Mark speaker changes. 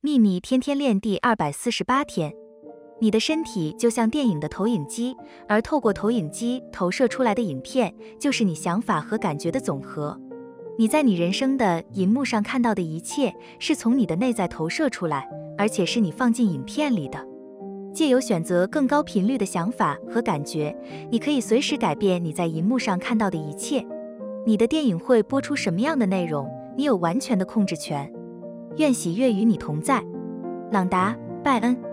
Speaker 1: 秘密天天练第二百四十八天，你的身体就像电影的投影机，而透过投影机投射出来的影片，就是你想法和感觉的总和。你在你人生的银幕上看到的一切，是从你的内在投射出来，而且是你放进影片里的。借由选择更高频率的想法和感觉，你可以随时改变你在银幕上看到的一切。你的电影会播出什么样的内容，你有完全的控制权。愿喜悦与你同在，朗达·拜恩。